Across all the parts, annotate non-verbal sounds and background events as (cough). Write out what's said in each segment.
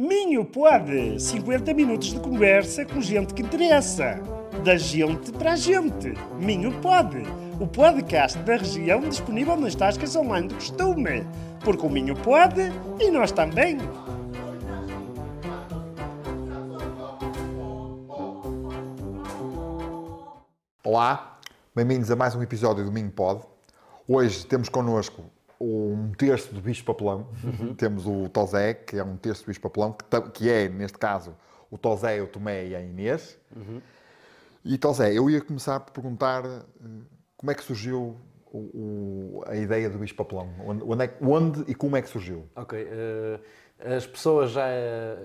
Minho pode! 50 minutos de conversa com gente que interessa. Da gente para a gente. Minho pode! O podcast da região disponível nas tascas online do costume. Porque o Minho pode e nós também. Olá, bem-vindos a mais um episódio do Minho Pod. Hoje temos connosco um terço do bicho papelão. Uhum. Temos o Tosé, que é um terço do bicho papelão, que, que é, neste caso, o Tosé, o Tomé e a Inês. Uhum. E Tosé, eu ia começar por perguntar eh, como é que surgiu o- o- a ideia do bicho papelão? Onde, onde, é onde e como é que surgiu? Ok. eh, as pessoas já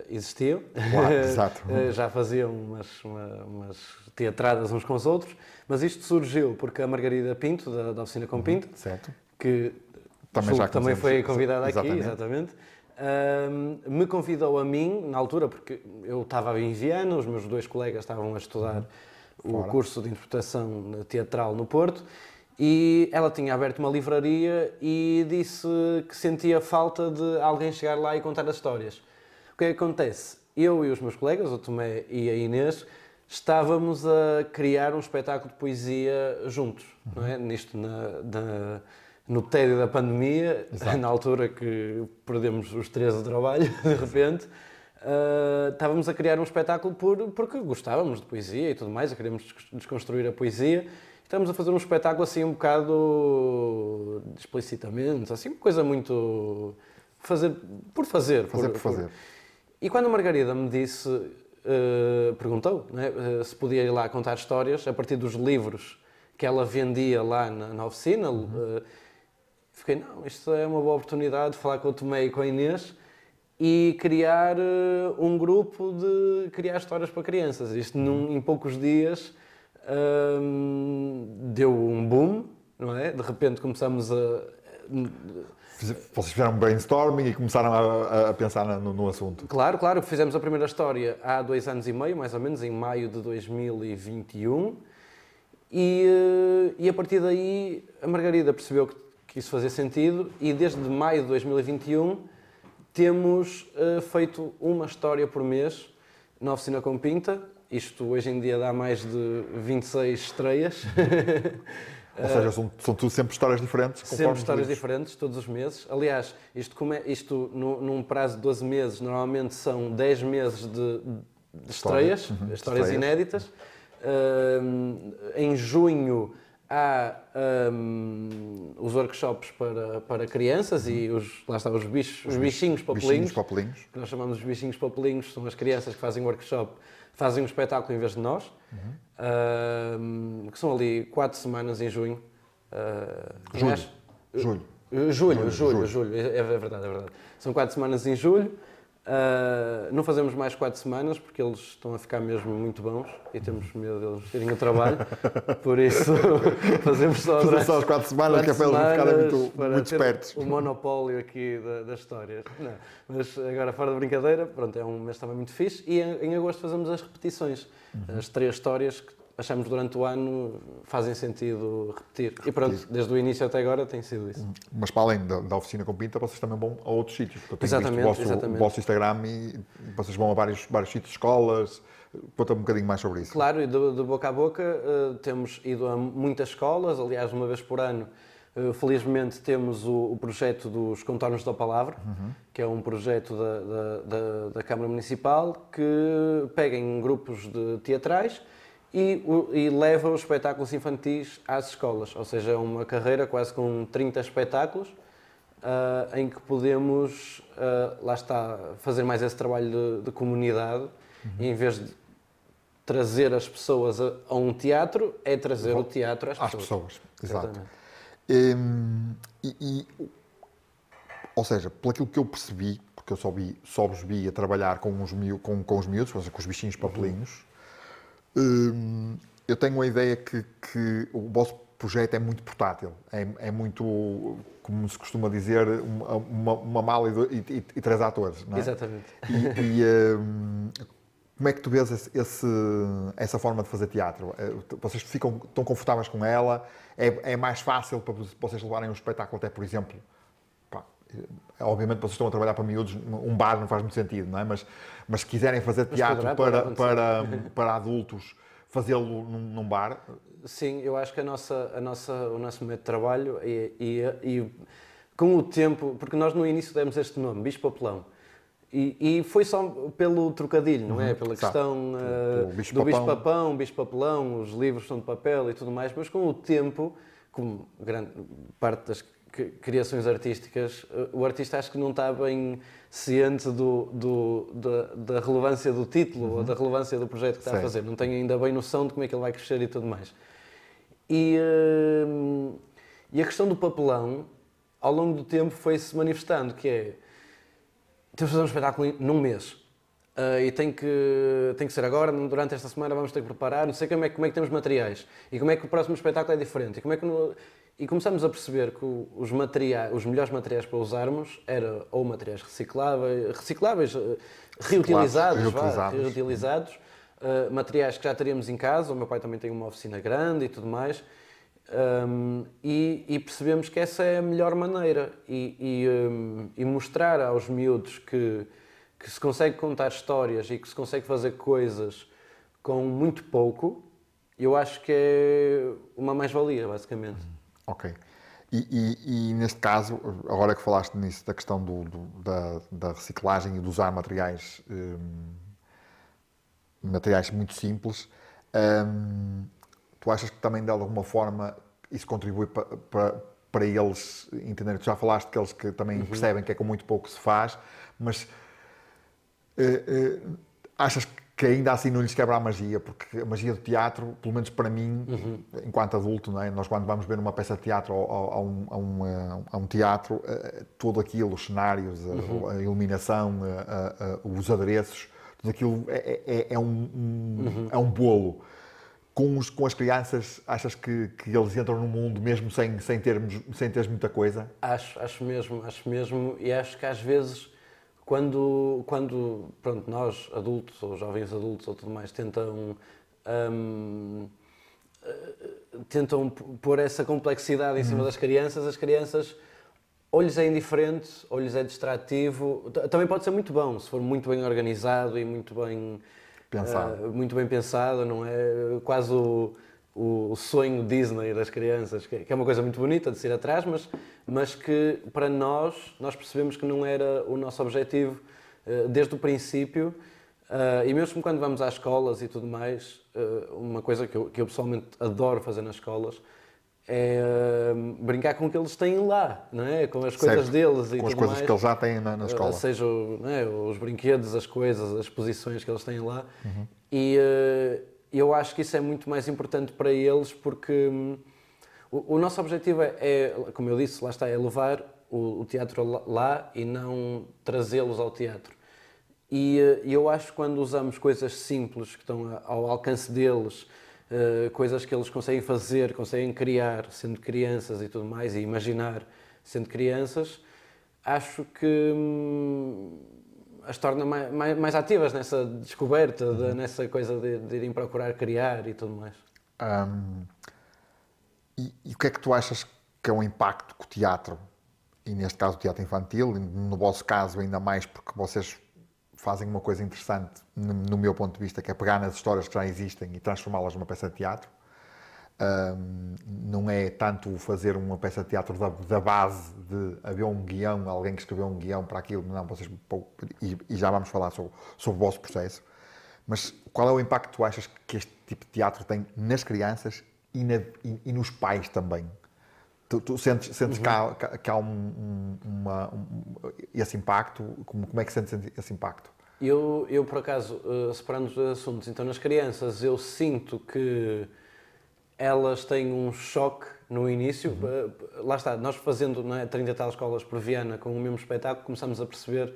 existiam, Claro, (laughs) exato. Eh, já faziam umas, uma- umas teatradas uns com os outros, mas isto surgiu porque a Margarida Pinto, da, da Oficina com Pinto, Certo? que Também já também foi convidada aqui, exatamente. me convidou a mim, na altura, porque eu estava em Viana, os meus dois colegas estavam a estudar o Fora. curso de interpretação teatral no Porto, e ela tinha aberto uma livraria e disse que sentia falta de alguém chegar lá e contar as histórias. O que é que acontece? Eu e os meus colegas, o Tomé e a Inês, estávamos a criar um espetáculo de poesia juntos, não é? Nisto na, na- no tédio da pandemia, na altura que perdemos os três de trabalho, (laughs) de repente, ah, estávamos a criar um espetáculo por, porque gostávamos de poesia e tudo mais, e queríamos des- desconstruir a poesia. Estamos a fazer um espetáculo assim um bocado explicitamente, assim, uma coisa muito fazer por fazer, Fazer por fazer. e quando a Margarida me disse, eh, perguntou eh, se podia ir lá contar histórias a partir dos livros que ela vendia lá na, na oficina, eh, fiquei, não, isto é uma boa oportunidade de falar com o Tomé e com a Inês e criar eh, um grupo de criar histórias para crianças. Isto num- em poucos dias hum, deu um boom, não é? De repente começamos a Vocês fizeram um brainstorming e começaram a, a- pensar no, no assunto. Claro, claro, fizemos a primeira história há dois anos e meio, mais ou menos, em maio de 2021. E, eh, e a partir daí a Margarida percebeu que isso fazia sentido e desde maio de 2021 temos eh, feito uma história por mês na Oficina com Pinta. Isto hoje em dia dá mais de 26 estreias. (laughs) Ou seja, são, são tudo sempre histórias diferentes. Sempre histórias diferentes, todos os meses. Aliás, isto, come- isto nu- num prazo de 12 meses, normalmente são 10 meses de, de estreias, Uhum, histórias estreias. inéditas. Ahm, em junho há ahm, os workshops para, para crianças e os, lá está, os, bichos, os bichinhos papelinhos, Bichinhos papelinhos. que nós chamamos de bichinhos papelinhos, são as crianças que fazem workshop, fazem um espetáculo em vez de nós, Ahm, que são ali quatro semanas em junho. Ah, Julho. Julho. Uh, Julho, Julho, julho, julho, é, é verdade, é verdade. São quatro semanas em julho. Uh, não fazemos mais quatro semanas porque eles estão a ficar mesmo muito bons e temos medo deles terem o trabalho. Por isso, (laughs) fazemos só, Fazer durante só as quatro semanas, que é para eles ficarem muito, para muito espertos. O monopólio aqui da- das histórias. Não, mas agora, fora de brincadeira, pronto, é um mês também muito fixe. E em, em agosto fazemos as repetições. Uhum. As três histórias que achamos durante o ano fazem sentido repetir. E pronto, desde o início até agora tem sido isso. Mas para além da, da oficina com pinta, vocês também vão a outros sítios. Eu tenho Exatamente, visto o vosso, exatamente. o vosso Instagram e vocês vão a vários, vários sítios, escolas. Conta-me um bocadinho mais sobre isso. Claro, e de, de boca a boca eh, temos ido a muitas escolas, aliás, uma vez por ano. eh, felizmente temos o, o projeto dos Contornos da Palavra, que é um projeto da, da, da- da Câmara Municipal que pega em grupos de teatrais e, e leva os espetáculos infantis às escolas. Ou seja, é uma carreira quase com 30 espetáculos ah, em que podemos, ah, lá está, fazer mais esse trabalho de, de comunidade, e em vez de trazer as pessoas a, a um teatro, é trazer o teatro às Às pessoas. pessoas, exato. Hum, e, e- ou seja, pelo aquilo que eu percebi, porque eu só, vi, só vos vi a trabalhar com os, miú- com, com os miúdos, ou seja, com os bichinhos papelinhos, hum, eu tenho a ideia que, que o vosso projeto é muito portátil, é, é muito, como se costuma dizer, uma, uma, uma mala e, e- e- três atores, não é? Exatamente. E, e, hum, como é que tu vês esse- essa forma de fazer teatro? Eh, Vocês ficam tão confortáveis com ela? É, é mais fácil para vocês levarem um espetáculo até, por exemplo, obviamente vocês estão a trabalhar para miúdos, um bar não faz muito sentido, não é? Mas, mas se quiserem fazer teatro poderá, para, poderá para, (laughs) para adultos, fazê-lo num, num bar, Sim, eu acho que a nossa, a nossa, o nosso método de trabalho e, e, e com o tempo, porque nós no início demos este nome, Bispo Papelão, e, e foi só pelo trocadilho, não é? Pela exato. questão uh, Bispo do Bispo Papão. Papão, Bispo Papelão, os livros são de papel e tudo mais, mas com o tempo, como grande parte das criações artísticas, uh, o artista acho que não está bem ciente do, do- da, da relevância do título ou da relevância do projeto que está a fazer, não tem ainda bem noção de como é que ele vai crescer e tudo mais. E, hum, e a questão do papelão, ao longo do tempo, foi-se manifestando, que é, temos de fazer um espetáculo num mês. Ah, e tem que, tem que ser agora, durante esta semana vamos ter que preparar, não sei como é, que- como é que temos materiais. E como é que o próximo espetáculo é diferente. E, como é que no- e começamos a perceber que os, materiais, os melhores materiais para usarmos era ou materiais recicláveis, recicláveis eh, reutilizados, vá, reutilizados. reutilizados, uh, materiais que já teríamos em casa, o meu pai também tem uma oficina grande e tudo mais, um, e, e percebemos que essa é a melhor maneira e, e, um, e mostrar aos miúdos que, que se consegue contar histórias e que se consegue fazer coisas com muito pouco, eu acho que é uma mais-valia, basicamente. Ok. E, e- e neste caso, agora que falaste nisso, da questão do, do- da, da reciclagem e de usar materiais, hum, materiais muito simples, hum, tu achas que também de alguma forma isso contribui pa- para, para eles entenderem? Tu já falaste que eles que também percebem que é com muito pouco se faz, mas eh, eh, achas que ainda assim não lhes quebra a magia? Porque a magia do teatro, pelo menos para mim, enquanto adulto, não é? nós quando vamos ver uma peça de teatro a, um, a um, eh, a um teatro, eh, tudo aquilo, os cenários, a- a, iluminação, a- a- os adereços, tudo aquilo é, é- é um, um- é um bolo. Com, os- com as crianças, achas que, que eles entram no mundo mesmo sem, sem, termos, sem teres muita coisa? Acho, acho mesmo, acho mesmo, e acho que às vezes quando, quando pronto, nós adultos ou jovens adultos ou tudo mais tentam eh, tentam pôr essa complexidade em cima das crianças, as crianças ou lhes é indiferente, ou lhes é distrativo. Também pode ser muito bom, se for muito bem organizado e muito bem Pensado. eh, muito bem pensado, não é? Quase o, o sonho Disney das crianças, que é uma coisa muito bonita de se ir atrás, mas, mas que para nós, nós percebemos que não era o nosso objetivo eh, desde o princípio. eh, e mesmo quando vamos às escolas e tudo mais, eh, uma coisa que eu, que eu pessoalmente adoro fazer nas escolas é brincar com o que eles têm lá, não é? Com as coisas Certo. deles e com as coisas mais. que eles já têm na, na escola. Seja é, os brinquedos, as coisas, as exposições que eles têm lá. Uhum. E eu acho que isso é muito mais importante para eles porque hum, o, o nosso objetivo é, é, como eu disse, lá está, é levar o, o teatro lá- e não trazê-los ao teatro. E uh, eu acho que quando usamos coisas simples que estão ao alcance deles, uh, coisas que eles conseguem fazer, conseguem criar, sendo crianças e tudo mais, e imaginar sendo crianças, acho que hum, as torna mais, mais, mais ativas nessa descoberta, de- nessa coisa de, de irem procurar criar e tudo mais. Hum, e, e o que é que tu achas que é o impacto que o teatro, e neste caso o teatro infantil, no vosso caso ainda mais porque vocês fazem uma coisa interessante, no, no meu ponto de vista, que é pegar nas histórias que já existem e transformá-las numa peça de teatro. Hum, não é tanto fazer uma peça de teatro da, da base de haver um guião, alguém que escreveu um guião para aquilo, não, vocês, e, e já vamos falar sobre, sobre o vosso processo, mas qual é o impacto que tu achas que este tipo de teatro tem nas crianças e, na- e- e nos pais também? Tu, tu sentes, sentes que há, que há um, um- uma- um- esse impacto? Como, como é que sentes esse impacto? Eu, eu por acaso, eh, separando os assuntos, então nas crianças eu sinto que elas têm um choque no início. Eh, Lá está, nós fazendo é, 30 e tal escolas por Viana com o mesmo espetáculo, começamos a perceber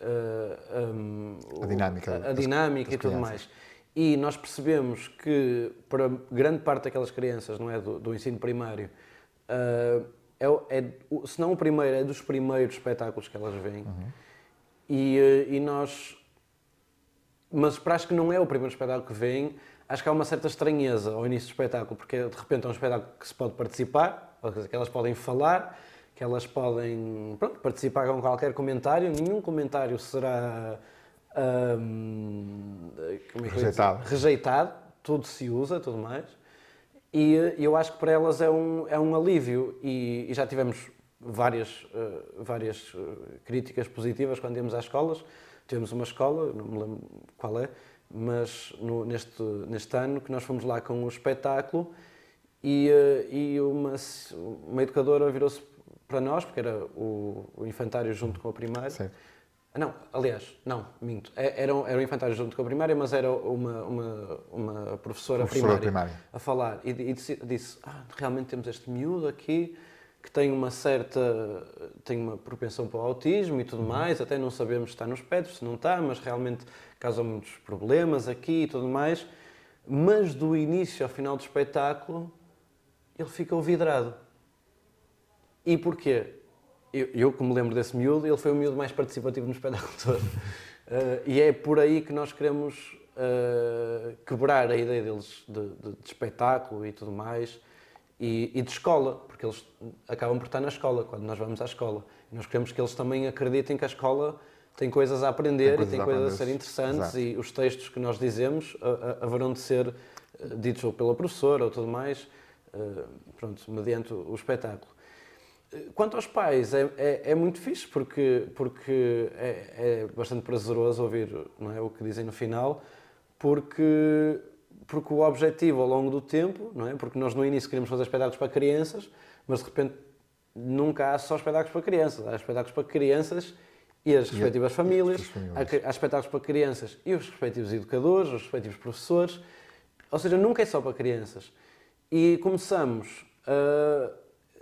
eh, um, A dinâmica a, a das- dinâmica das e tudo crianças. mais. E nós percebemos que para grande parte daquelas crianças, não é, do, do ensino primário, eh, é, é, se não o primeiro, é dos primeiros espetáculos que elas veem. E, eh, e nós mas para acho que não é o primeiro espetáculo que vem, acho que há uma certa estranheza ao início do espetáculo, porque de repente é um espetáculo que se pode participar, que elas podem falar, que elas podem pronto, participar com qualquer comentário, nenhum comentário será hum, é? Rejeitado. rejeitado, tudo se usa, tudo mais. E eh, eu acho que para elas é um, é um alívio e, e já tivemos várias, eh, várias eh, críticas positivas quando íamos às escolas. Tivemos uma escola, não me lembro qual é, mas no- neste, neste ano que nós fomos lá com o espetáculo e, eh, e uma, uma educadora virou-se para nós, porque era o, o infantário junto com a primária. Ah, Não, aliás, não, minto. É- Era, um- era o infantário junto com a primária, mas era uma, uma, uma professora, professora primária, primária. a falar e, e disse, disse ah, realmente temos este miúdo aqui que tem uma certa, tem uma propensão para o autismo e Uhum. tudo mais, até não sabemos se está no espectro, se não está, mas realmente causa muitos problemas aqui e tudo mais. Mas do início ao final do espetáculo, ele ficou vidrado. E porquê? Eu, eu, como lembro desse miúdo, ele foi o miúdo mais participativo no espetáculo (laughs) todo. Eh, e é por aí que nós queremos eh, quebrar a ideia deles de, de- de espetáculo e tudo mais. E, e de escola, porque eles acabam por estar na escola, quando nós vamos à escola. E nós queremos que eles também acreditem que a escola tem coisas a aprender Tem e tem coisas a coisas a ser interessantes exato. e os textos que nós dizemos ah, ah, haverão de ser ah, ditos ou pela professora ou tudo mais, pronto, mediante o espetáculo. Eh, Quanto aos pais, é, é, é muito fixe porque, porque é, é bastante prazeroso ouvir não é, o que dizem no final, porque, porque o objetivo ao longo do tempo, não é? porque nós no início queríamos fazer espetáculos para crianças, mas de repente nunca há só espetáculos para crianças, há espetáculos para crianças e as respectivas famílias, as famílias. há, espetáculos para crianças e os respectivos educadores, os respectivos professores, ou seja, nunca é só para crianças. E começamos,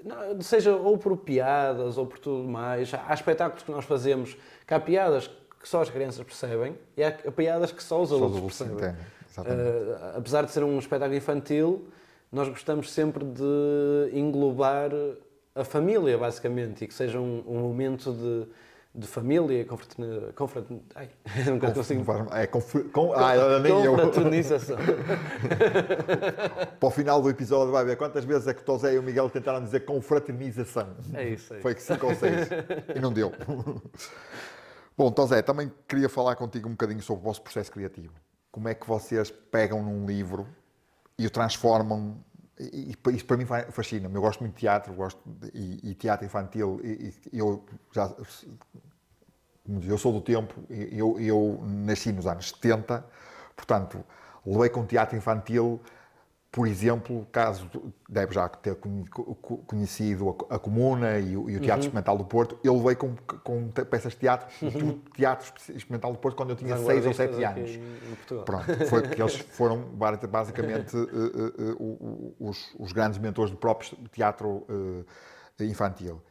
não, seja ou por piadas ou por tudo mais, há espetáculos que nós fazemos que há piadas que só as crianças percebem e há piadas que só os adultos percebem. Ah, apesar de ser um espetáculo infantil, nós gostamos sempre de englobar a família, basicamente, e que seja um, um momento de, de família, confraterni- confraterni- ai, (laughs) nunca consigo. É conf... com... Ah, nem. Confraternização. (laughs) Para o final do episódio vai ver quantas vezes é que o Tosé e o Miguel tentaram dizer confraternização. É isso aí. Foi que 5 ou 6. e não deu. (laughs) Bom, Tosé, também queria falar contigo um bocadinho sobre o vosso processo criativo. Como é que vocês pegam num livro e o transformam? E, e isso para mim fa- fascina-me. Eu gosto muito de teatro, gosto de- e, e teatro infantil. E, e eu já eu sou do tempo, eu, eu nasci nos anos 70, portanto, levei com teatro infantil, por exemplo, caso deve já ter conhe- co- conhecido a, Comuna e o, e o Teatro Experimental do Porto, eu levei com, com peças de teatro, do Teatro Experimental do Porto quando eu tinha 6 ou 7 Vanguardistas anos. Pronto, foi porque eles (laughs) foram ba- basicamente eh, o- o- os, os grandes mentores do próprio teatro eh, infantil.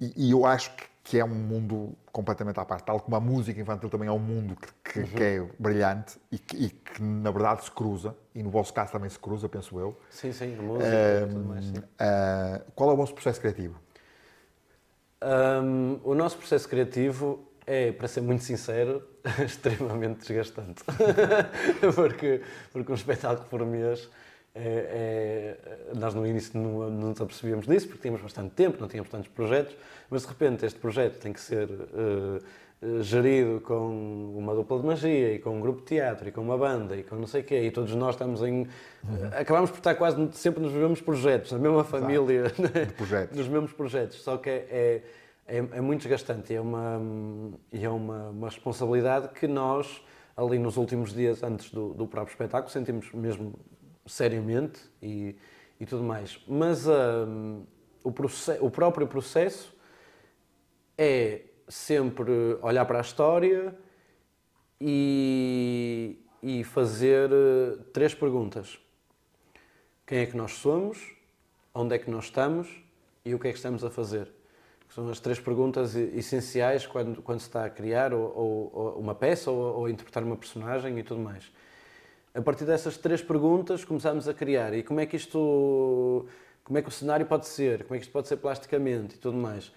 E, e eu acho que, que é um mundo completamente à parte, tal como a música infantil também é um mundo que, que- que é brilhante e que, e que, na verdade se cruza, e no vosso caso também se cruza, penso eu. Sim, sim, música e tudo mais. sim. Ah, qual é o vosso processo criativo? Hum, o nosso processo criativo é, para ser muito sincero, (laughs) extremamente desgastante. (laughs) porque, porque um espetáculo por mês, é, é- nós no início não, não nos apercebíamos disso, porque tínhamos bastante tempo, não tínhamos tantos projetos, mas de repente este projeto tem que ser eh, gerido com uma dupla de magia, e com um grupo de teatro, e com uma banda, e com não sei o quê, e todos nós estamos em... Acabamos por estar quase sempre nos mesmos projetos, na mesma família, né? projetos. nos mesmos projetos, só que é, é, é muito desgastante e é, uma, e é uma, uma responsabilidade que nós, ali nos últimos dias antes do, do próprio espetáculo, sentimos mesmo seriamente e, e tudo mais. Mas hum, o, proce- o próprio processo é sempre olhar para a história e, e fazer eh, três perguntas. Quem é que nós somos? Onde é que nós estamos? E o que é que estamos a fazer? Que São as três perguntas essenciais quando, quando se está a criar ou, ou- ou uma peça ou, ou a interpretar uma personagem e tudo mais. A partir dessas três perguntas começamos a criar. E como é que isto. Como é que o cenário pode ser? Como é que isto pode ser plasticamente e tudo mais?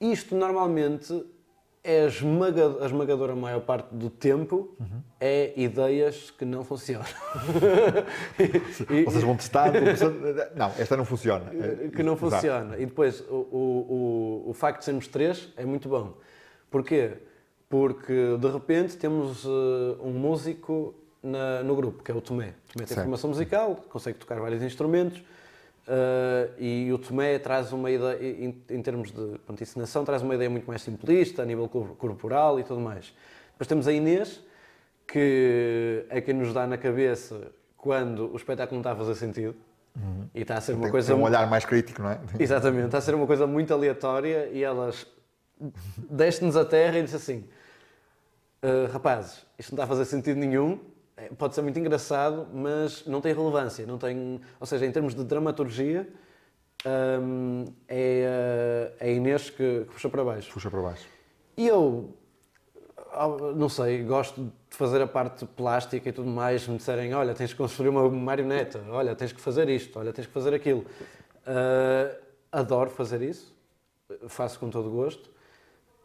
Isto normalmente é a, esmaga- a esmagadora maior parte do tempo é ideias que não funcionam. (laughs) E- Vocês vão pensando, não, esta não funciona. que não Exato. funciona. E depois o, o, o, o facto de sermos três é muito bom. Porquê? Porque de repente temos uh, um músico na, no grupo, que é o Tomé. O Tomé tem Certo. formação musical, consegue tocar vários instrumentos uh, e o Tomé traz uma ideia, em, em termos de pronto, encenação, traz uma ideia muito mais simplista, a nível cor- corporal e tudo mais. Depois temos a Inês, que é quem nos dá na cabeça quando o espetáculo não está a fazer sentido. E está a ser uma Tem, coisa tem um olhar mais crítico, não é? Exatamente, está a ser uma coisa muito aleatória e elas deste-nos a terra e disse assim: "Ah, rapazes, isto não está a fazer sentido nenhum, pode ser muito engraçado, mas não tem relevância, não tem, ou seja, em termos de dramaturgia, hum, é, a- é a Inês que, que puxa para baixo. Puxa para baixo. E eu, não sei, gosto de fazer a parte plástica e tudo mais. Me disserem, olha, tens que construir uma marioneta, olha, tens que fazer isto, olha, tens que fazer aquilo. Ah, adoro fazer isso, faço com todo gosto.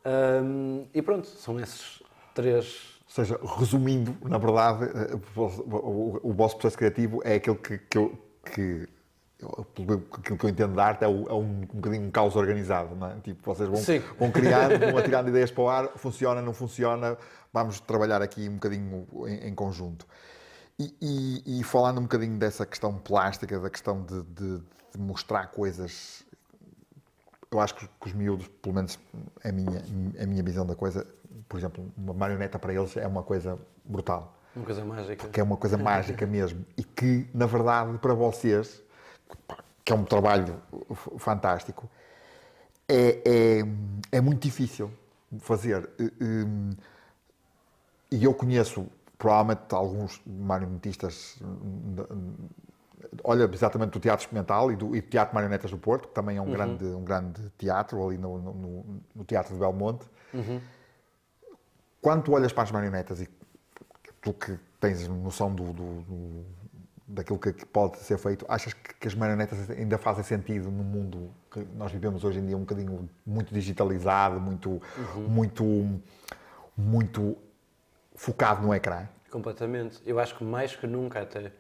Ahm, e pronto, são esses três. Ou seja, resumindo, na verdade, eh, o, vosso processo criativo é aquele que, que, eu, que pelo que- aquilo que eu entendo de arte é, o- é um, um bocadinho um caos organizado, não é? Tipo, vocês vão, Sim. vão criando, (laughs) vão atirando ideias para o ar, funciona, não funciona, vamos trabalhar aqui um bocadinho em, em conjunto. E, e- e falando um bocadinho dessa questão plástica, da questão de, de- de mostrar coisas eu acho que, que os miúdos, pelo menos a minha, a minha visão da coisa, por exemplo, uma marioneta para eles é uma coisa brutal. Uma coisa mágica. Que é uma coisa mágica (laughs) mesmo. E que, na verdade, para vocês, que é um trabalho fantástico, é, é, é muito difícil fazer. E- eu conheço, provavelmente, alguns marionetistas. Olha, exatamente do Teatro Experimental e do, e do Teatro Marionetas do Porto, que também é um, grande, um grande teatro ali no, no- no- no Teatro de Belmonte. Quando tu olhas para as marionetas e tu que tens noção do, do- do- daquilo que, que pode ser feito, achas que, que as marionetas ainda fazem sentido no mundo que nós vivemos hoje em dia um bocadinho muito digitalizado, muito, muito, muito focado no ecrã? Completamente. Eu acho que mais que nunca até.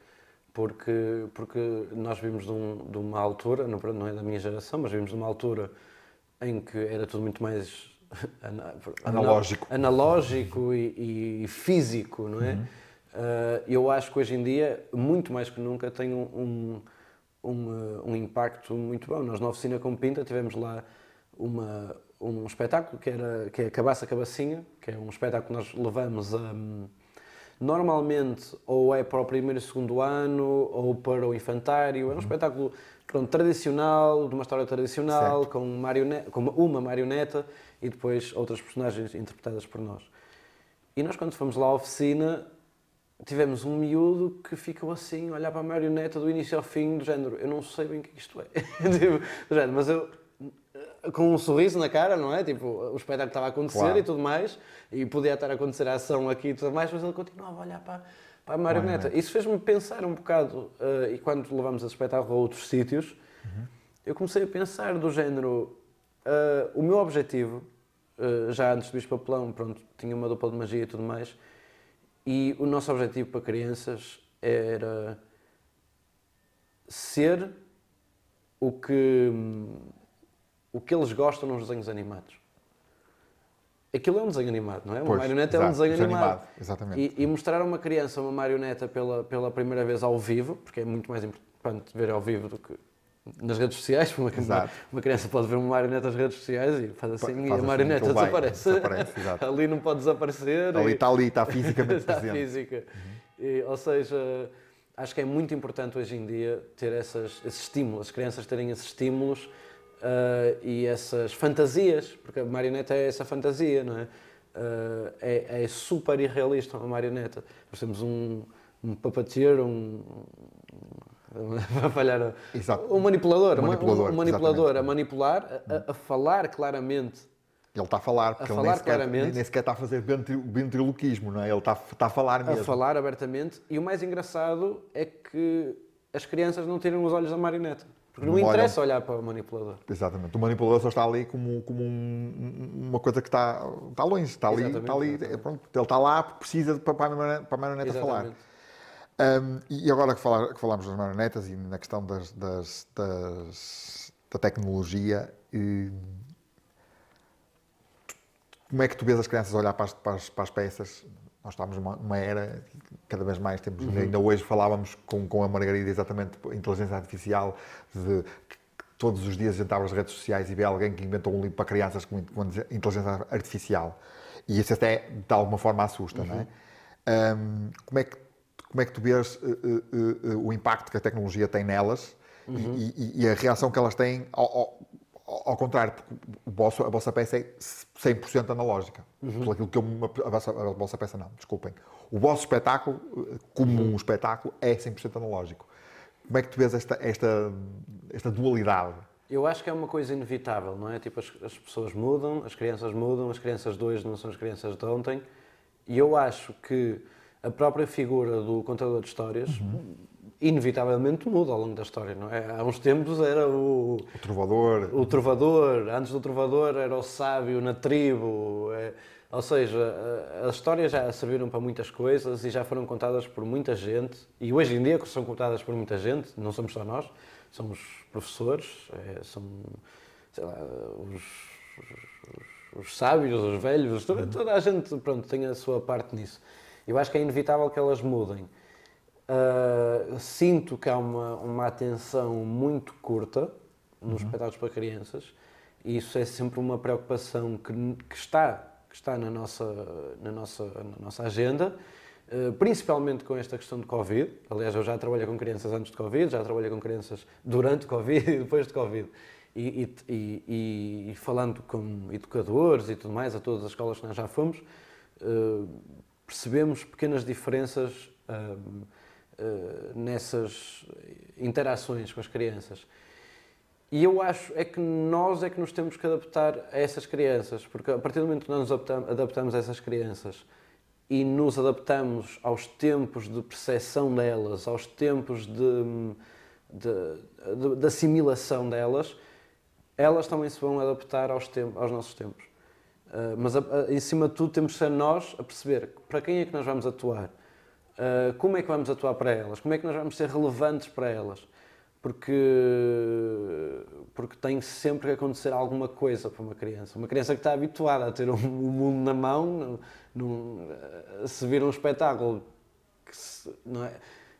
Porque, porque nós vimos de, um- de uma altura, não é da minha geração, mas vimos de uma altura em que era tudo muito mais ana- Analógico. analógico e, e físico, não é? Ah, eu acho que hoje em dia, muito mais que nunca, tem um, um, um, um impacto muito bom. Nós na oficina com Pinta tivemos lá uma, um espetáculo que, era, que é Cabaça Cabacinha, que é um espetáculo que nós levamos a. hum, Normalmente, ou é para o primeiro e segundo ano, ou para o infantário. É um espetáculo pronto, tradicional, de uma história tradicional, com, com uma- marioneta e depois outras personagens interpretadas por nós. E nós, quando fomos lá à oficina, tivemos um miúdo que ficou assim, olhar para a marioneta do início ao fim, do género, eu não sei bem o que isto é. (laughs) Tipo, do género, mas eu, com um sorriso na cara, não é? Tipo, o espetáculo estava a acontecer Claro. e tudo mais, e podia estar a acontecer a ação aqui e tudo mais, mas ele continuava a olhar para, para a marioneta. Isso fez-me pensar um bocado, eh, e quando levamos esse espetáculo a outros sítios, eu comecei a pensar do género, eh, o meu objetivo, eh, já antes do Bispo Papelão, pronto, tinha uma dupla de magia e tudo mais, e o nosso objetivo para crianças era ser o que, o que eles gostam nos desenhos animados. Aquilo é um desenho animado, não é? Uma Pois, marioneta é um exato, desenho desenho animado. animado, exatamente. E, e mostrar a uma criança uma marioneta pela, pela primeira vez ao vivo, porque é muito mais importante ver ao vivo do que nas redes sociais. (laughs) Uma, Exato. uma criança pode ver uma marioneta nas redes sociais e faz assim e faz a assim, marioneta vai, desaparece. desaparece, (laughs) exato. Ali não pode desaparecer. Ali e- está ali, está fisicamente (laughs) da presente. física. E, ou seja, acho que é muito importante hoje em dia ter essas, esses estímulos, as crianças terem esses estímulos ah, e essas fantasias, porque a marioneta é essa fantasia, não é? Ah, é, é super irrealista uma marioneta. Nós temos um, um puppeteer, um. Vai (laughs) falhar. a- Exato. Um manipulador, Um manipulador, um manipulador exatamente. a manipular, a- a, a falar claramente Ele está a falar, porque ele falar nem, sequer, claramente. nem, sequer está a fazer ventri- ventriloquismo, não é? Ele está, está a falar a mesmo. falar abertamente e o mais engraçado é que as crianças não tiram os olhos da marioneta. Porque não, Não olham. interessa olhar para o manipulador. Exatamente. O manipulador só está ali como, como um- uma coisa que está, está longe, está ali, Exatamente, está ali exatamente. é, pronto, ele está lá porque precisa para, a marioneta, para a marioneta falar. Um, e agora que, falar, que falamos das marionetas e na questão das, das- das- da tecnologia, e como é que tu vês as crianças olhar para as, para as, para as peças? Nós estamos numa, numa era, cada vez mais temos, Uhum. ainda hoje falávamos com, com a Margarida exatamente inteligência artificial, de que todos os dias entrava nas redes sociais e vê alguém que inventou um livro para crianças com, com inteligência artificial. E isso até, de alguma forma, assusta, não é? Hum, como, é que, como é que tu vês eh, eh, eh, o impacto que a tecnologia tem nelas e- e, e a reação que elas têm ao, ao- ao contrário, porque o vosso- a vossa peça é 100% analógica. Pelo aquilo que eu, a, vossa, a vossa peça não, desculpem. O vosso espetáculo, eh, como um espetáculo, é 100% analógico. Como é que tu vês esta, esta, esta dualidade? Eu acho que é uma coisa inevitável, não é? Tipo, as, as pessoas mudam, as crianças mudam, as crianças de hoje não são as crianças de ontem. E eu acho que a própria figura do contador de histórias inevitavelmente muda ao longo da história, não é? Há uns tempos era o, O trovador, o trovador, antes do trovador era o sábio na tribo. é, ou seja, as histórias já serviram para muitas coisas e já foram contadas por muita gente. E hoje em dia são contadas por muita gente, não somos só nós, somos professores, é, são sei lá, os, os- os sábios, os velhos, toda, toda a gente pronto, tem a sua parte nisso. Eu acho que é inevitável que elas mudem. Uh, sinto que há uma, uma atenção muito curta nos espetáculos para crianças e isso é sempre uma preocupação que, que está, que está na, nossa, na, nossa, na nossa agenda, uh, principalmente com esta questão de Covid. Aliás, eu já trabalhei com crianças antes de Covid, já trabalhei com crianças durante Covid e depois de Covid. E, e, e, e falando com educadores e tudo mais, a todas as escolas que nós já fomos, uh, percebemos pequenas diferenças um, nessas interações com as crianças. E eu acho é que nós é que nos temos que adaptar a essas crianças, porque a partir do momento que nós nos adaptamos, a essas crianças e nos adaptamos aos tempos de percepção delas, aos tempos de, de, de, de assimilação delas, elas também se vão adaptar aos, tempos, aos nossos tempos. Uh, mas, a, em cima de tudo, temos de ser nós a perceber para quem é que nós vamos atuar, uh, como é que vamos atuar para elas, como é que nós vamos ser relevantes para elas. Porque, porque tem sempre que acontecer alguma coisa para uma criança. Uma criança que está habituada a ter o um, um mundo na mão, não, não, se vir um espetáculo se,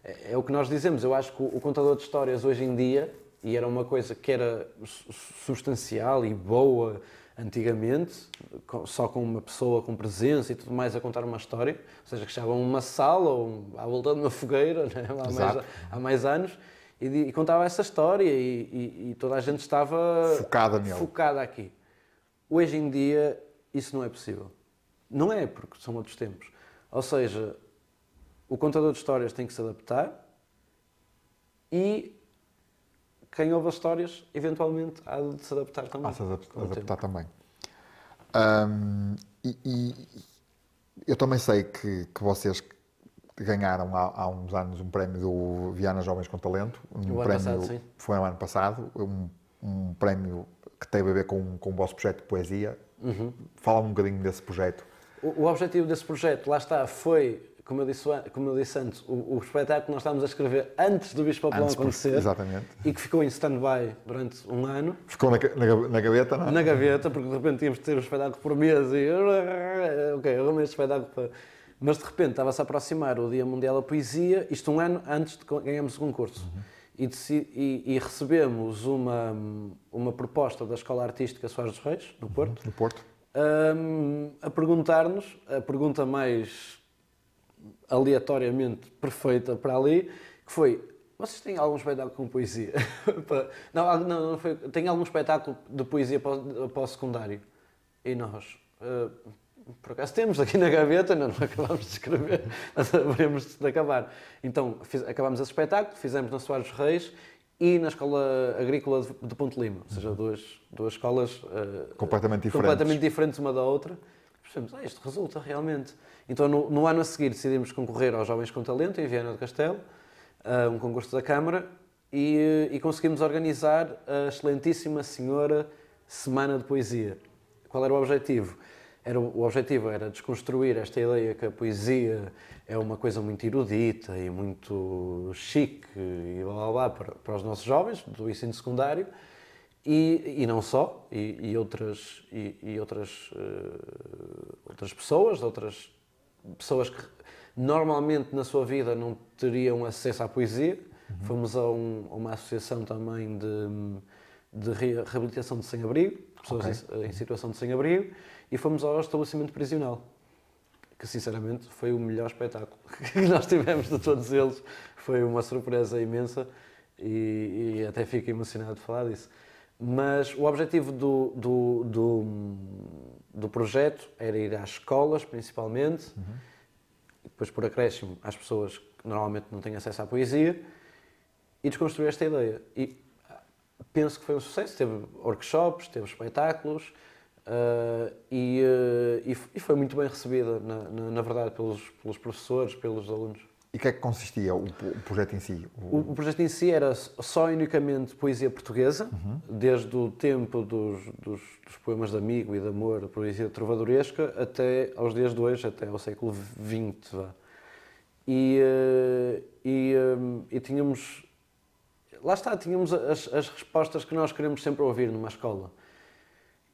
é, é, é o que nós dizemos. Eu acho que o, o contador de histórias hoje em dia, e era uma coisa que era substancial e boa antigamente, só com uma pessoa com presença e tudo mais a contar uma história, ou seja, que estavam numa sala ou à volta de uma fogueira (laughs) né? há, mais, há, mais, anos e, e, contava essa história e, e, e, toda a gente estava focada, nele. focada aqui. Hoje em dia isso não é possível. Não é, porque são outros tempos. Ou seja, o contador de histórias tem que se adaptar e quem ouve as histórias, eventualmente, há de se adaptar também. Há de se adaptar, adaptar também. Um, e, e, eu também sei que, que vocês ganharam há, há, uns anos um prémio do Viana Jovens com Talento. Um o prémio, ano passado, sim. Foi no ano passado, um, um, prémio que teve a ver com, com o vosso projeto de poesia. Uhum. Fala-me um bocadinho desse projeto. O, o, objetivo desse projeto, lá está, foi como eu disse, como eu disse antes, o, o espetáculo que nós estávamos a escrever antes do Bicho Papelão acontecer. Exatamente. E que ficou em stand-by durante um ano. Ficou na, na, na, gaveta, não é? Na gaveta, porque de repente tínhamos de ter um espetáculo por mês e. Ok, arrumei este espetáculo para. Mas de repente estava-se a aproximar o Dia Mundial da Poesia, isto um ano antes de ganharmos o concurso. Uhum. E, e, e, recebemos uma, uma proposta da Escola Artística Soares dos Reis, no Porto. No Porto. Um, a perguntar-nos, a pergunta mais aleatoriamente perfeita para ali, que foi: vocês têm algum espetáculo com poesia? (laughs) não, não, não foi. Tem algum espetáculo de poesia para, para o secundário? E nós, uh, por acaso temos aqui na gaveta, não, não acabámos de escrever, (laughs) mas haveremos de acabar. Então, fiz, acabámos esse espetáculo, fizemos na Soares Reis e na Escola Agrícola de, de Ponte Lima, ou seja, duas, duas escolas uh, completamente diferentes. completamente diferentes uma da outra. Percebemos, ah, isto resulta realmente. Então, no, no, ano a seguir, decidimos concorrer aos Jovens com Talento, em Viana do Castelo, uh, um concurso da Câmara, e, e, conseguimos organizar a excelentíssima senhora Semana de Poesia. Qual era o objetivo? Era, o objetivo era desconstruir esta ideia que a poesia é uma coisa muito erudita e muito chique e blá blá blá para, para os nossos jovens do ensino secundário E, e não só, e, e outras, e, e outras, uh, outras pessoas, outras pessoas que normalmente na sua vida não teriam acesso à poesia. Uhum. Fomos a, um, a, uma associação também de, de reabilitação de sem-abrigo, pessoas okay. em, em, situação de sem-abrigo, e fomos ao estabelecimento prisional, que sinceramente foi o melhor espetáculo (laughs) que nós tivemos de todos eles. Foi uma surpresa imensa e, e até fico emocionado de falar disso. Mas o objetivo do, do, do, do projeto era ir às escolas, principalmente, uhum. e depois por acréscimo às pessoas que normalmente não têm acesso à poesia, e desconstruir esta ideia. E penso que foi um sucesso. Teve workshops, teve espetáculos, uh, e, uh, e, foi muito bem recebida, na, na, na verdade, pelos, pelos professores, pelos alunos. E o que é que consistia o, o projeto em si? O... o... projeto em si era só e unicamente poesia portuguesa, uhum. desde o tempo dos, dos, dos, poemas de amigo e de amor, poesia trovadoresca, até aos dias de hoje, até ao século XX. E, eh, e, eh, e, tínhamos. Lá está, tínhamos as, as, respostas que nós queremos sempre ouvir numa escola,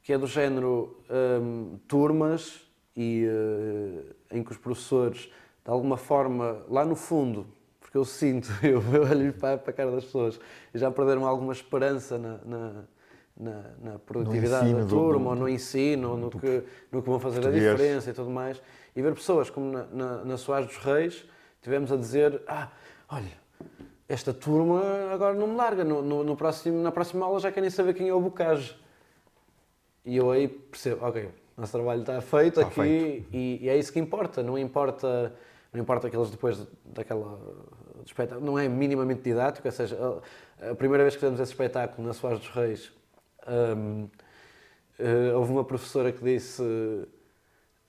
que é do género um, turmas e em que os professores de alguma forma, lá no fundo, porque eu sinto, (laughs) eu, olho para, para a cara das pessoas, e já perderam alguma esperança na, na, na, na produtividade da turma, do, ou no ensino, ou no, do, que, no que vão fazer português. a diferença e tudo mais. E ver pessoas como na, na, na Soares dos Reis, tivemos a dizer: Ah, olha, esta turma agora não me larga, no, no, no próximo, na próxima aula já querem saber quem é o Bocage. E eu aí percebo: Ok, nosso trabalho está feito está aqui feito. E, e é isso que importa, não importa não importa que eles depois daquela do espetáculo, não é minimamente didático, ou seja, a, primeira vez que fizemos esse espetáculo na Soares dos Reis, um, uh, eh, houve uma professora que disse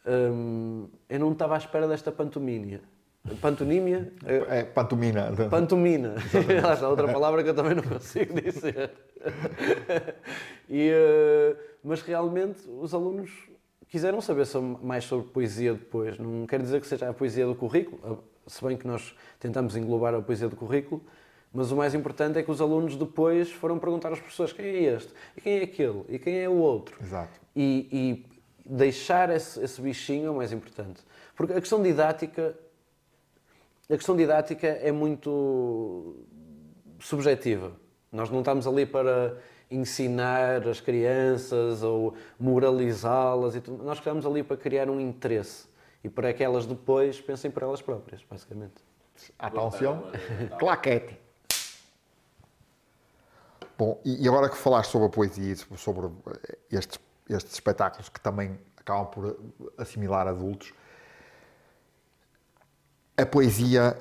um, eu não estava à espera desta pantomínia. Pantonímia? É, pantomina. Pantomina. (laughs) Essa outra palavra que eu também não consigo dizer. (laughs) e, uh, mas realmente os alunos quiseram saber mais sobre poesia depois. Não quer dizer que seja a poesia do currículo, se bem que nós tentamos englobar a poesia do currículo, mas o mais importante é que os alunos depois foram perguntar aos professores quem é este, e quem é aquele, e quem é o outro. Exato. E, e deixar esse, esse bichinho é o mais importante. Porque a questão didática, a questão didática é muito subjetiva. Nós não estamos ali para ensinar as crianças ou moralizá-las. Nós estamos ali para criar um interesse e para que elas depois pensem por elas próprias, basicamente. Atenção, (laughs) claquete. Bom, e agora que falaste sobre a poesia e sobre estes, estes espetáculos que também acabam por assimilar adultos, a poesia,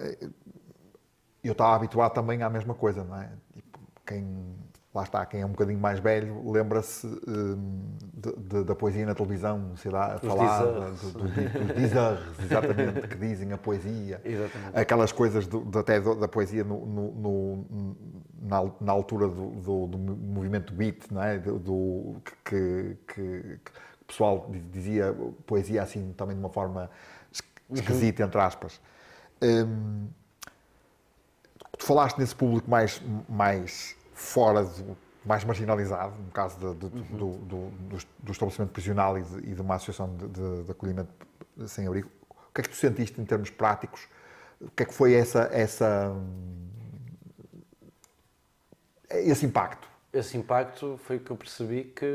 eu estava habituado também à mesma coisa, não é? Tipo, quem lá está, quem é um bocadinho mais velho lembra-se um, da poesia na televisão, sei lá, a falar dos do, do, do exatamente, que dizem a poesia. Exatamente. Aquelas coisas do, até da poesia no, no, no, na, na, altura do, movimento beat, não é? do, que, que, que, o pessoal dizia poesia assim também de uma forma esquisita, uhum. entre aspas. Um, tu falaste nesse público mais, mais fora, do, mais marginalizado, no caso de, de, uhum. do, do, do, estabelecimento prisional e de, e de uma associação de, acolhimento sem abrigo. O que é que tu sentiste em termos práticos? O que é que foi essa, essa, esse impacto? Esse impacto foi que eu percebi que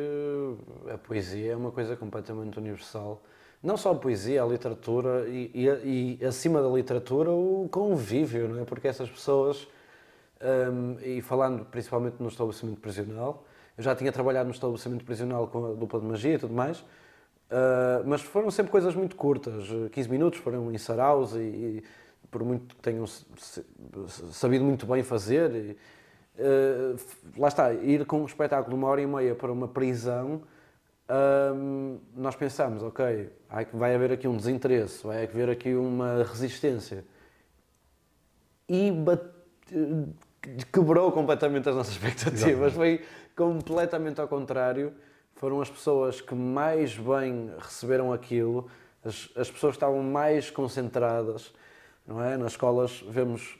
a poesia é uma coisa completamente universal. Não só a poesia, a literatura e, e, e acima da literatura, o convívio, não é? Porque essas pessoas um, e falando principalmente no estabelecimento prisional, eu já tinha trabalhado no estabelecimento prisional com a dupla de magia e tudo mais, uh, mas foram sempre coisas muito curtas, 15 minutos, foram em saraus e, e por muito que tenham sabido muito bem fazer. E, uh, lá está, ir com um espetáculo de uma hora e meia para uma prisão, nós pensamos, ok, vai haver aqui um desinteresse, vai haver aqui uma resistência. E quebrou completamente as nossas (laughs) expectativas. Exatamente. Foi completamente ao contrário. Foram as pessoas que mais bem receberam aquilo, as, as pessoas que estavam mais concentradas, não é? Nas escolas vemos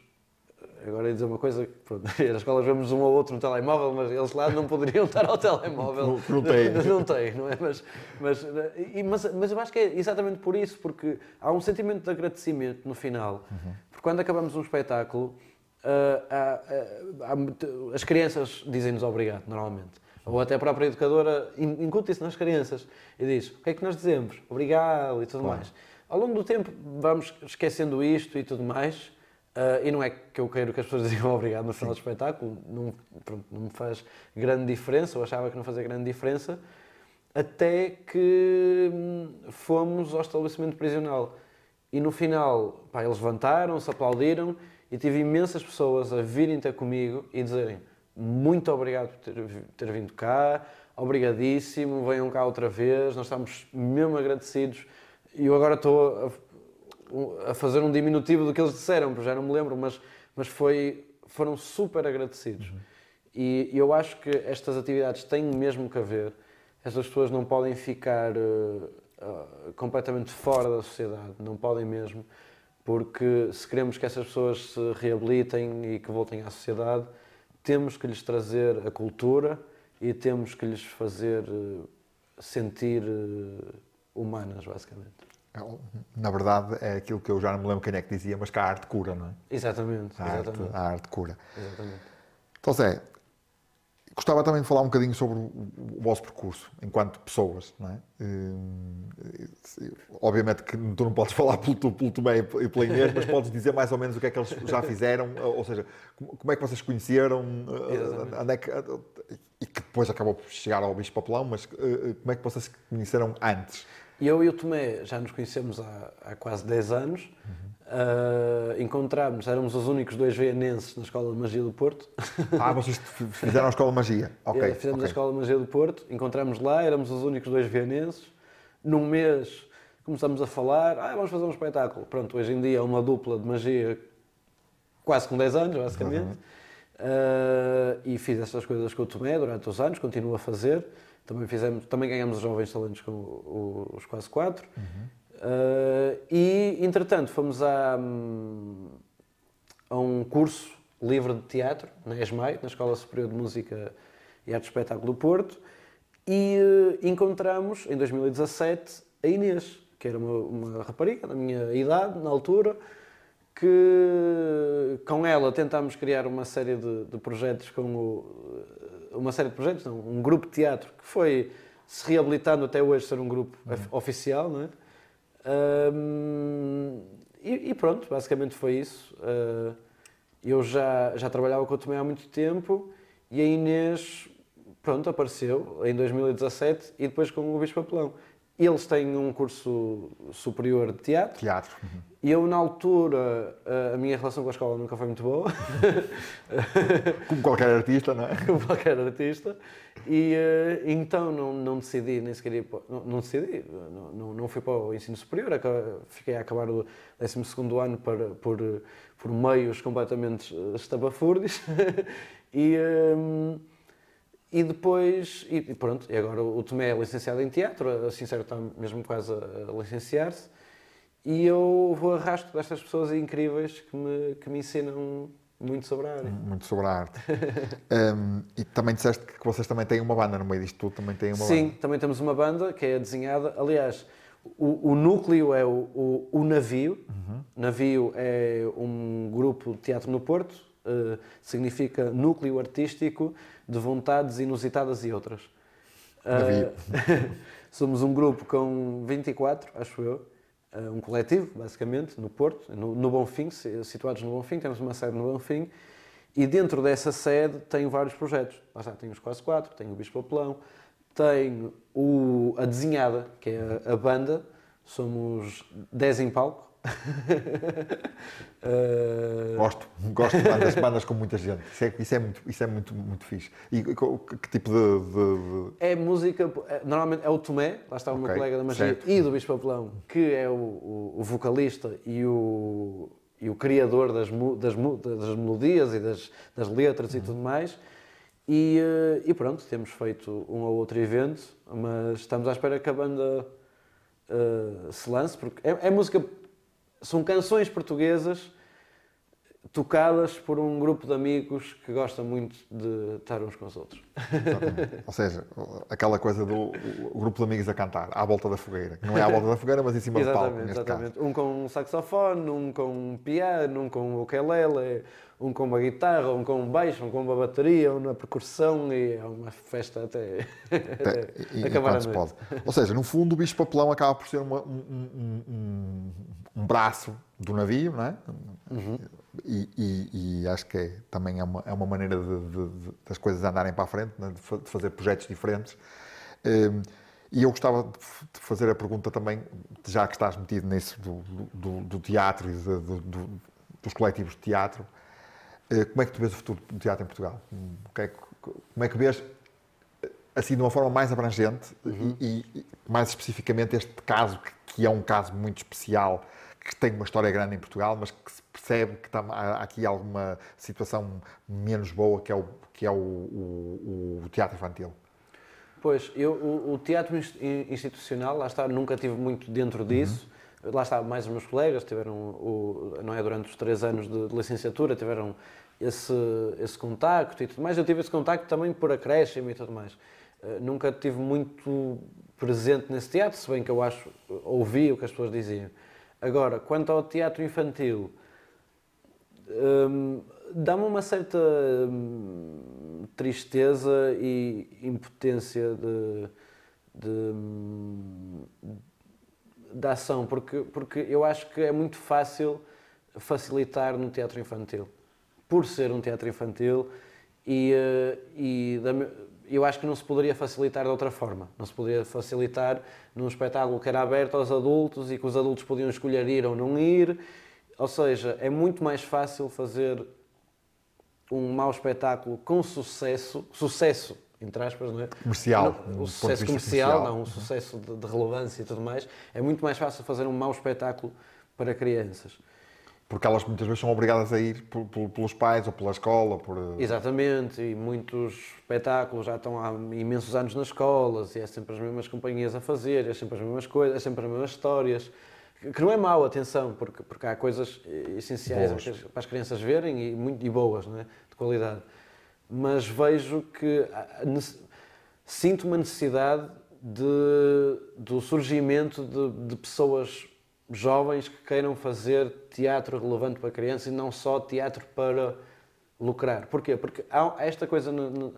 agora ia dizer uma coisa, pronto, (laughs) nas escolas vemos um ou outro no telemóvel, mas eles lá não poderiam (laughs) estar ao telemóvel. Não- não têm. não tem, não é? Mas, mas, e- mas, mas eu acho que é exatamente por isso, porque há um sentimento de agradecimento no final. Porque quando acabamos um espetáculo, muito- as crianças dizem-nos obrigado, normalmente. Ou até a própria educadora in- incute isso nas crianças e diz: o que é que nós dizemos? Obrigado e tudo Claro. mais. Ao longo do tempo vamos esquecendo isto e tudo mais. ah, e não é que eu quero que as pessoas (laughs) digam obrigado no final do espetáculo, não, pronto, não me faz grande diferença, eu achava que não fazia grande diferença, até que hum, fomos ao estabelecimento prisional. E no final, pá, eles levantaram-se, aplaudiram e tive imensas pessoas a virem ter comigo e dizerem muito obrigado por ter, ter vindo cá, obrigadíssimo, venham cá outra vez, nós estamos mesmo agradecidos. E eu agora estou a, a fazer um diminutivo do que eles disseram, porque já não me lembro, mas, mas foi, foram super agradecidos. E eu acho que estas atividades têm mesmo que haver. Estas pessoas não podem ficar eh, ah, completamente fora da sociedade, não podem mesmo, porque se queremos que essas pessoas se reabilitem e que voltem à sociedade, temos que lhes trazer a cultura e temos que lhes fazer eh, sentir eh, humanas, basicamente. Na verdade, é aquilo que eu já não me lembro quem é que dizia, mas que a arte cura, não é? Exatamente, A arte, exatamente. a arte cura. exatamente. Então, Zé, gostava também de falar um bocadinho sobre o, vosso percurso, enquanto pessoas, não é? Eh, obviamente que tu não podes (laughs) falar pelo, tu- pelo Tomé e pela Inês, mas podes dizer mais ou menos o que é que eles já fizeram, ou seja, como, é que vocês conheceram, eh, onde é que- e que depois acabou por chegar ao Bicho Papelão, mas eh, como é que vocês se conheceram antes? Eu e o Tomé já nos conhecemos há, há quase 10 anos. Ah, encontramos, éramos os únicos dois vienenses na Escola de Magia do Porto. Ah, vocês (laughs) fizeram a Escola de Magia. Ok. Fizemos ok. a Escola de Magia do Porto, encontramos lá, éramos os únicos dois vienenses. Num mês começamos a falar, ah, vamos fazer um espetáculo. Pronto, hoje em dia é uma dupla de magia quase com 10 anos, basicamente. Ah, e fiz estas coisas com o Tomé durante os anos, continuo a fazer. Também, fizemos, também ganhamos os Jovens Talentos com os quase quatro. Ah, e, entretanto, fomos a, hum, a um curso livre de teatro, na ESMAI, na Escola Superior de Música e Arte de Espetáculo do Porto, e eh, encontramos, em 2017, a Inês, que era uma, uma rapariga da minha idade, na altura, que com ela tentámos criar uma série de, de projetos com o, uma série de projetos, não, um grupo de teatro que foi se reabilitando até hoje ser um grupo of- oficial, não é? Ahm, e, e pronto, basicamente foi isso. Ah, eu já, já trabalhava com o Tomé há muito tempo e a Inês, pronto, apareceu em 2017 e depois com o Bispo Papelão. Eles têm um curso superior de teatro Teatro. Uhum. E eu, na altura, a- minha relação com a escola nunca foi muito boa, (laughs) Como qualquer artista, não é? (laughs) como qualquer artista, e eh, então não, não decidi, nem sequer não, não decidi, não, não, fui para o ensino superior, fiquei a acabar o 12 ano para, por, por meios completamente eh, estabafúrdios, (laughs) e, eh, e depois, e pronto, e agora o Tomé é licenciado em teatro, a Sincero está mesmo quase a licenciar-se, e eu vou a rastro destas pessoas incríveis que me, que me ensinam muito sobre a área. Muito sobre a arte. (laughs) Hum, e também disseste que vocês também têm uma banda no meio disto tudo, também têm uma Sim, banda. também temos uma banda que é desenhada. Aliás, o, o núcleo é o, o, o Navio. Navio é um grupo de teatro no Porto, eh, significa Núcleo Artístico de Vontades Inusitadas e Outras. Navio. Eh, (laughs) somos um grupo com 24, acho eu, um coletivo, basicamente, no Porto, no, no Bonfim, si- situados no Bonfim, temos uma sede no Bonfim, e dentro dessa sede tem vários projetos. Lá está, os Quase Quatro, tem o Bispo Apelão, tem o, a Desenhada, que é a, a banda, somos 10 em palco. Eh, (laughs) Gosto, gosto de bandas, bandas com muita gente. Isso é, isso é, muito, isso é muito, muito fixe. E que, que tipo de, de- de- É música, é- normalmente é o Tomé, lá está o meu Ok, colega da magia, certo. e do Bispo Apelão, que é o, o- o vocalista e o, e o criador das, das, das melodias e das, das letras Uhum. e tudo mais. E, eh, e pronto, temos feito um ou outro evento, mas estamos à espera que a banda eh, se lance, porque é, é música, são canções portuguesas tocadas por um grupo de amigos que gosta muito de estar uns com os outros. Exatamente. Ou seja, aquela coisa do grupo de amigos a cantar, à volta da fogueira. Não é à volta da fogueira, mas em cima do palco, neste exatamente. caso. Um com um saxofone, um com um piano, um com um ukulele, um com uma guitarra, um com um baixo, um com uma bateria, um na percussão e é uma festa até, Até- e- acabar a noite. pode. Ou seja, no fundo, o bicho papelão acaba por ser uma- um, um- um- um braço do navio, não é? Uhum. E, e- e acho que é- também é uma, é uma maneira de- de- de- das coisas andarem para a frente, né? de, fa- de fazer projetos diferentes. Hum, e eu gostava de fazer a pergunta também, já que estás metido nisso do, do- do teatro e do- do- dos coletivos de teatro, eh, como é que tu vês o futuro do teatro em Portugal? Hum, o que é que- como é que vês assim de uma forma mais abrangente Uhum. e, e mais especificamente este caso que, que é um caso muito especial que tem uma história grande em Portugal mas que se percebe que tam- há aqui alguma situação menos boa que é o que é o, o- o teatro infantil Pois, eu, o, o teatro ins- in- institucional, lá está, nunca tive muito dentro disso. Lá está, mais os meus colegas tiveram, o, não é, durante os três anos de, de licenciatura, tiveram esse, esse contacto e tudo mais. Eu tive esse contacto também por acréscimo e tudo mais. Eh, nunca tive muito presente nesse teatro, se bem que eu acho, ouvi o que as pessoas diziam. Agora, quanto ao teatro infantil, Hum, dá-me uma certa hum, tristeza e impotência de, de, hum, de ação, porque, porque eu acho que é muito fácil facilitar no teatro infantil. Por ser um teatro infantil, e, eh, e da eu acho que não se poderia facilitar de outra forma. Não se poderia facilitar num espetáculo que era aberto aos adultos e que os adultos podiam escolher ir ou não ir. Ou seja, é muito mais fácil fazer um mau espetáculo com sucesso, sucesso, entre aspas, não é? Comercial, Não, de sucesso comercial, comercial. não, um sucesso de, de relevância e tudo mais. É muito mais fácil fazer um mau espetáculo para crianças. porque elas muitas vezes são obrigadas a ir por- por- pelos pais ou pela escola por Exatamente, e muitos espetáculos já estão há imensos anos nas escolas e é sempre as mesmas companhias a fazer, é sempre as mesmas coisas, é sempre as mesmas histórias. Que não é mau, atenção, porque, porque há coisas essenciais Boas. para as- crianças verem e, muito, e boas, não é? de qualidade. Mas vejo que sinto uma necessidade de, do surgimento de, de pessoas jovens que queiram fazer teatro relevante para crianças e não só teatro para lucrar. Porquê? Porque há esta coisa no- no-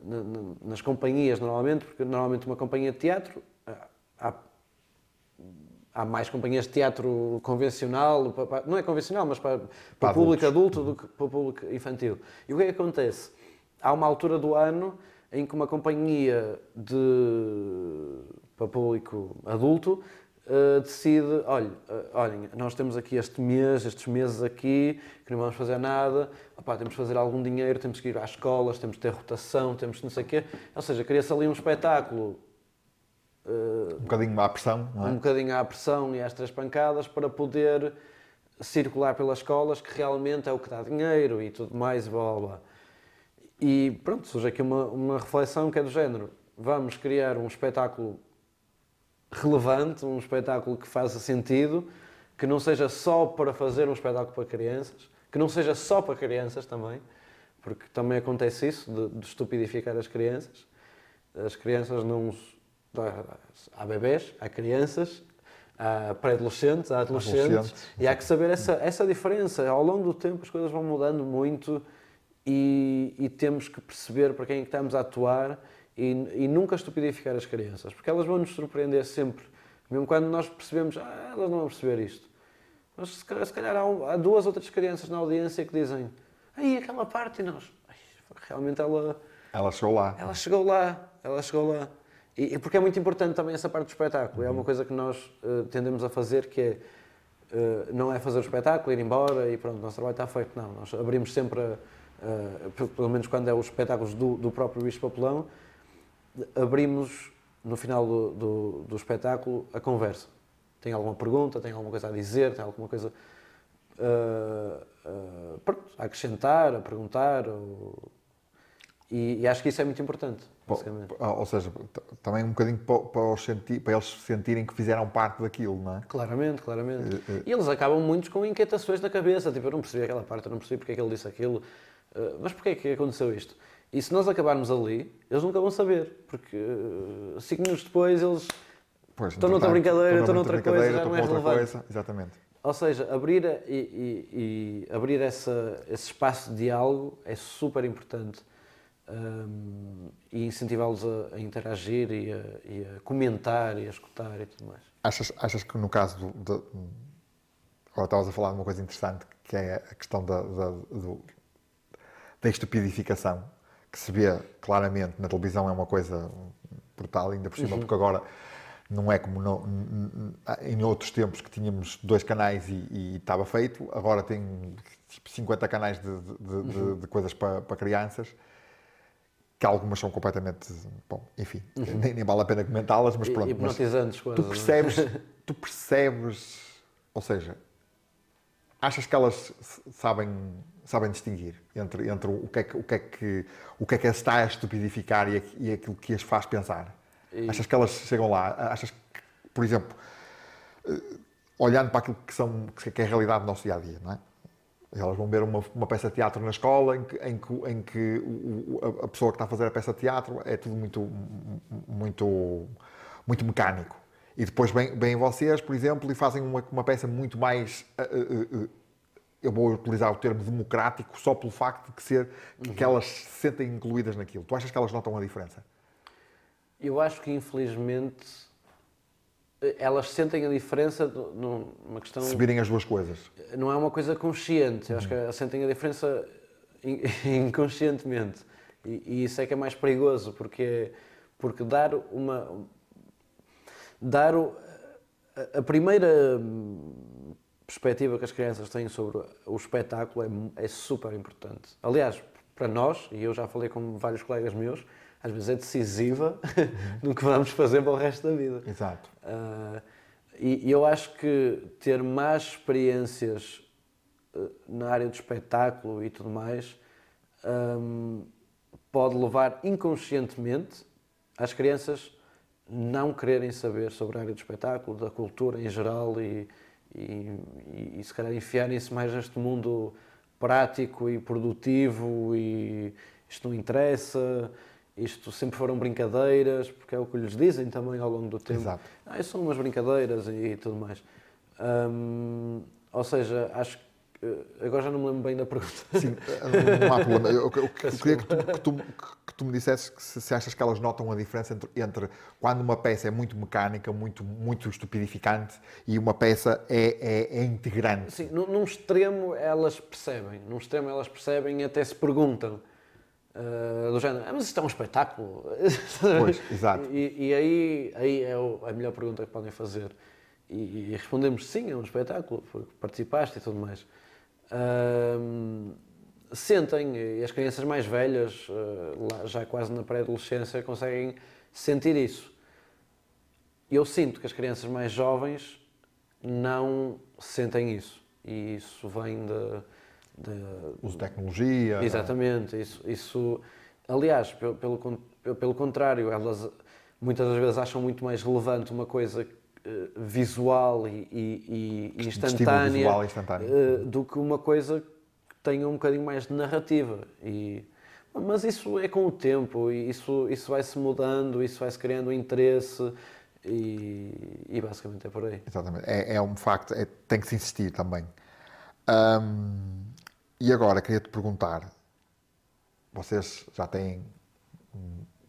na- nas companhias, normalmente, porque normalmente uma companhia de teatro, há, há mais companhias de teatro convencional, pa- pa- não é convencional, mas para, para, Para o público adultos. adulto do que para o público infantil. E o que é que acontece? Há uma altura do ano em que uma companhia de para público adulto eh, decide, olha, eh, olhem, nós temos aqui este mês, estes meses aqui, que não vamos fazer nada, opá, temos que fazer algum dinheiro, temos que ir às escolas, temos que ter rotação, temos que não sei o quê. Ou seja, cria-se ali um espetáculo eh, um bocadinho à pressão não é? um bocadinho à pressão e às três pancadas para poder circular pelas escolas, que realmente é o que dá dinheiro e tudo mais, blá blá blá. E pronto, surge aqui uma, uma reflexão que é do género: vamos criar um espetáculo relevante, um espetáculo que faça sentido, que não seja só para fazer um espetáculo para crianças, que não seja só para crianças também, porque também acontece isso, de, de estupidificar as crianças. As crianças não. Há bebés, há crianças, há pré-adolescentes, há adolescentes, Adolescentes. e há que saber essa, essa diferença. Ao longo do tempo as coisas vão mudando muito e, e temos que perceber para quem é que estamos a atuar e, e nunca estupidificar as crianças, porque elas vão nos surpreender sempre, mesmo quando nós percebemos, ah, elas não vão perceber isto. Mas se calhar, se calhar há, um- há duas outras crianças na audiência que dizem, aí aquela parte e nós, "Ai, realmente ela, ela chegou lá ela chegou lá, ela chegou lá. E, porque é muito importante também essa parte do espetáculo. É uma coisa que nós eh, tendemos a fazer que é eh, não é fazer o espetáculo, ir embora e pronto, o nosso trabalho está feito. Não, nós abrimos sempre, a- pelo- menos quando é os espetáculos do, do próprio Bicho Papelão, abrimos no final do, do, do espetáculo a conversa. Tem alguma pergunta, tem alguma coisa a dizer, tem alguma coisa eh, pronto, a acrescentar, a perguntar. ou- E, e acho que isso é muito importante. basicamente. Ou seja, também um bocadinho para, para, para eles sentirem que fizeram parte daquilo, não é? Claramente, claramente. Eh, E eles acabam muitos com inquietações na cabeça, tipo, eu não percebi aquela parte, eu não percebi porque é que ele disse aquilo, eh, mas porquê é que aconteceu isto? E se nós acabarmos ali, eles nunca vão saber, porque eh, cinco minutos depois eles... Pois, Estou noutra entretanto, brincadeira, estou noutra coisa, já não é relevante. coisa, exatamente. Ou seja, abrir, a- e, e- e abrir essa, esse espaço de diálogo é super importante hum, e incentivá-los a, a interagir e a, e a comentar e a escutar e tudo mais. Achas, achas que no caso do, do- Agora estavas a falar de uma coisa interessante, que é a questão da, da, do- da estupidificação, que se vê claramente na televisão é uma coisa brutal, ainda por cima, porque agora não é como no- em outros tempos que tínhamos dois canais e, estava feito, agora tem tipo 50 canais de, de- de- de- de coisas para, para crianças, que algumas são completamente. Bom, enfim, nem, nem vale a pena comentá-las, mas pronto. hipnotizantes quase. tu percebes, tu percebes, ou seja, achas que elas sabem, sabem distinguir entre, entre o, que é que, o, que é que, o que é que as está a estupidificar e, e aquilo que as faz pensar? E- Achas que elas chegam lá? Achas que, por exemplo, eh, olhando para aquilo que, são, que é a realidade do nosso dia a dia, não é? Elas vão ver uma, uma peça de teatro na escola em que, em que, em que o- a- pessoa que está a fazer a peça de teatro é tudo muito, muito, muito mecânico. E depois vêm, vêm vocês, por exemplo, e fazem uma, uma peça muito mais. eh, eh, eh, eu vou utilizar o termo democrático só pelo facto de que, ser, que elas se sentem incluídas naquilo. Tu achas que elas notam a diferença? Eu acho que, infelizmente, elas sentem a diferença numa questão. Se virem as duas coisas. Não é uma coisa consciente. Eu acho que sentem a diferença in- (laughs) inconscientemente. E, e isso é que é mais perigoso, porque, porque dar uma. Dar o- a, primeira perspectiva que as crianças têm sobre o espetáculo é, é super importante. Aliás, para nós, e eu já falei com vários colegas meus, às vezes é decisiva (laughs) no que vamos fazer para o resto da vida. Exato. Ah, e e eu acho que ter más experiências eh, na área do espetáculo e tudo mais ahm, pode levar inconscientemente as crianças não quererem saber sobre a área do espetáculo, da cultura em geral e, e, e, e se calhar enfiarem-se mais neste mundo prático e produtivo e isto não interessa, isto sempre foram brincadeiras, porque é o que lhes dizem também ao longo do tempo. Exato. Ah, são umas brincadeiras e, tudo mais. Hum, ou seja, acho que. eh, Agora já não me lembro bem da pergunta. Sim, não há problema. Eu, eu- eu (laughs) queria que tu, que, tu, que tu me dissesses que se, se achas que elas notam a diferença entre, entre quando uma peça é muito mecânica, muito, muito estupidificante e uma peça é, é, é integrante. Sim, num, num extremo elas percebem, num extremo elas percebem e até se perguntam. Ah, do género, ah, mas isto é um espetáculo? Pois, (laughs) exato. E, e aí, aí é a melhor pergunta que podem fazer. E, e respondemos sim, é um espetáculo, porque participaste e tudo mais. Sentem, e as crianças mais velhas, ah, já quase na pré-adolescência, conseguem sentir isso. Eu sinto que as crianças mais jovens não sentem isso. E isso vem de. De Uso de tecnologia. exatamente. Isso, isso, aliás, pelo, pelo, pelo contrário, elas muitas das vezes acham muito mais relevante uma coisa eh, visual e, e- e instantânea visual instantâneo. eh, do que uma coisa que tenha um bocadinho mais de narrativa. E, mas isso é com o tempo, e isso, isso vai-se mudando, isso vai-se criando um interesse e, e basicamente é por aí. Exatamente. É, é um facto, é- tem que se insistir também. Ahm, e agora, queria-te perguntar, vocês já têm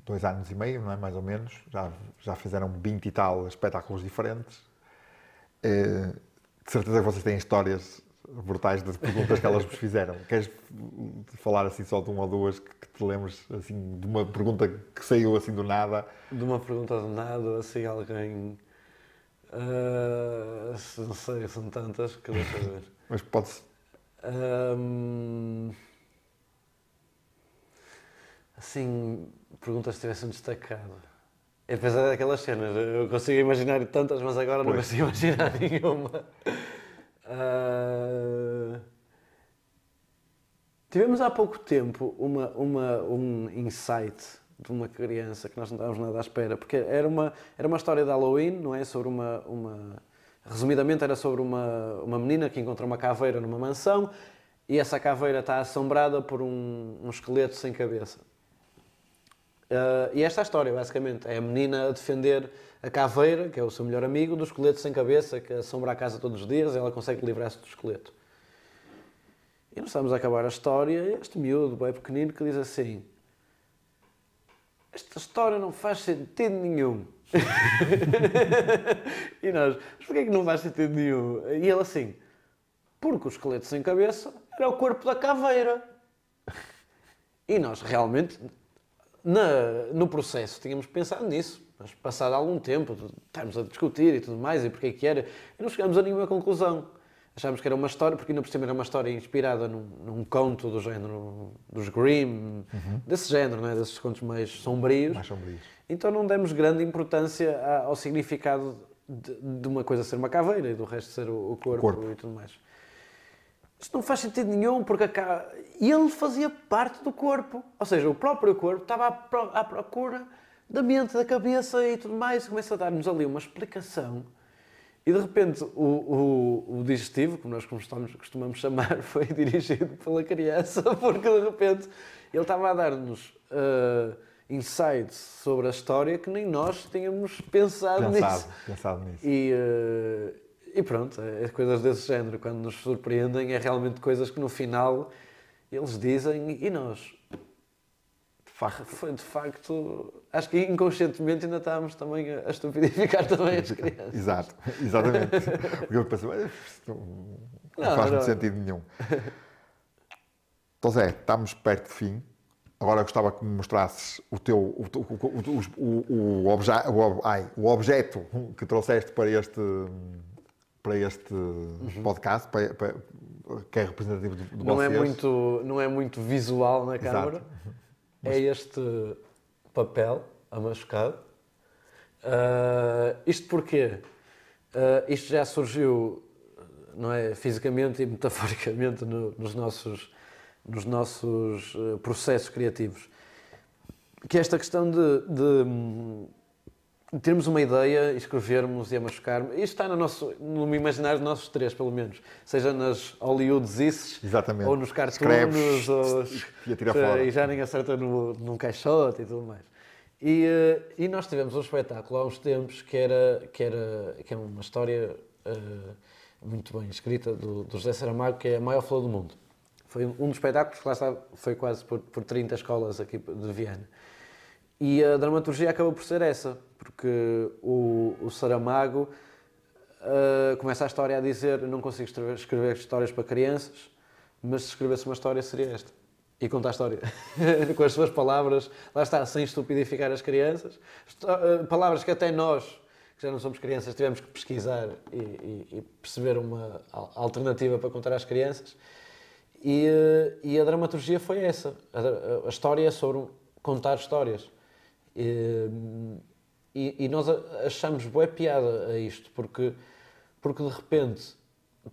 dois anos e meio, não é? Mais ou menos, já, já fizeram 20 e tal espetáculos diferentes. Eh, de certeza que vocês têm histórias brutais das perguntas que elas vos fizeram. (laughs) Queres falar assim só de uma ou duas que, te lembres assim, de uma pergunta que saiu assim do nada? De uma pergunta de nada, assim, alguém. ah, não sei, são tantas que deixa ver. Mas pode Assim, perguntas que tivessem destacado. É apesar daquelas cenas, eu consigo imaginar tantas, mas agora não Pois. consigo imaginar (laughs) nenhuma. Ah, tivemos há pouco tempo uma, uma, um insight de uma criança que nós não estávamos nada à espera, porque era uma, era uma história de Halloween, não é? Sobre uma, uma. Resumidamente, era sobre uma, uma menina que encontra uma caveira numa mansão e essa caveira está assombrada por um, um esqueleto sem cabeça. Uh, e esta é a história, basicamente. É a menina a defender a caveira, que é o seu melhor amigo, do esqueleto sem cabeça, que assombra a casa todos os dias, e ela consegue livrar-se do esqueleto. E nós estamos a acabar a história, este miúdo, bem pequenino, que diz assim: Esta história não faz sentido nenhum. (laughs) e nós, mas porquê que não faz sentido nenhum? E ele assim: Porque o esqueleto sem cabeça era o corpo da caveira. E nós realmente na, no processo tínhamos pensado nisso, mas passado algum tempo, estávamos a discutir e tudo mais, e porque é que era, e não chegámos a nenhuma conclusão. Achámos que era uma história, porque ainda por cima era uma história inspirada num, num conto do género dos Grimm, uhum. desse género, não é? desses contos mais sombrios. mais sombrios. Então não demos grande importância ao significado de, de, uma coisa ser uma caveira e do resto ser o, o corpo, corpo, e tudo mais. Isto não faz sentido nenhum, porque ele fazia parte do corpo. Ou seja, o próprio corpo estava à procura da mente, da cabeça e tudo mais. Começa a dar-nos ali uma explicação. E de repente o, o, o digestivo, como nós costumamos, costumamos, chamar, (laughs) foi dirigido pela criança, (laughs) porque de repente ele estava a dar-nos uh, insights sobre a história que nem nós tínhamos pensado, pensado nisso. Pensado nisso. E, uh, e pronto, é, é coisas desse género. Quando nos surpreendem, é realmente coisas que no final eles dizem e nós. Foi de facto. Acho que inconscientemente ainda estávamos também a estupidificar (laughs) também as crianças. Exato, exatamente. (laughs) Porque eu pensei, não, não faz muito sentido nenhum. Então, Zé, estamos perto do fim. Agora gostava que me mostrasses o teu o, o, o, o, obje, o, ai, o objeto que trouxeste para este para este uhum. podcast, para, para, que é representativo de, de não. É muito, não é muito visual na câmara. É este papel amachucado. Uh, isto porquê? Uh, isto já surgiu, não é, fisicamente e (laughs) metaforicamente no, nos nossos, nos nossos uh, processos criativos. Que é esta questão de, de termos uma ideia, escrevermos e a machucar. Isto está no, nosso, no imaginário dos nossos três, pelo menos. Seja nas Hollywoodices, ou nos cartoons, ou, e, fora. e já ninguém acerta no, num caixote e tudo mais. E, eh, e nós tivemos um espetáculo há uns tempos que era, que era que é uma história uh, muito bem escrita do, do José Saramago, que é a maior flor do mundo. Foi um dos espetáculos que lá está, foi quase por, por 30 escolas aqui de Viana. E a dramaturgia acaba por ser essa, porque o, o Saramago uh, começa a história a dizer: Não consigo escrever, histórias para crianças, mas se escrevesse uma história seria esta. E conta a história (laughs) com as suas palavras, lá está, sem estupidificar as crianças. Uh, palavras que até nós, que já não somos crianças, tivemos que pesquisar e, e, e perceber uma alternativa para contar às crianças. E, uh, e a dramaturgia foi essa. A, a história é sobre contar histórias. E, e, e nós achamos boa piada a isto, porque, porque de repente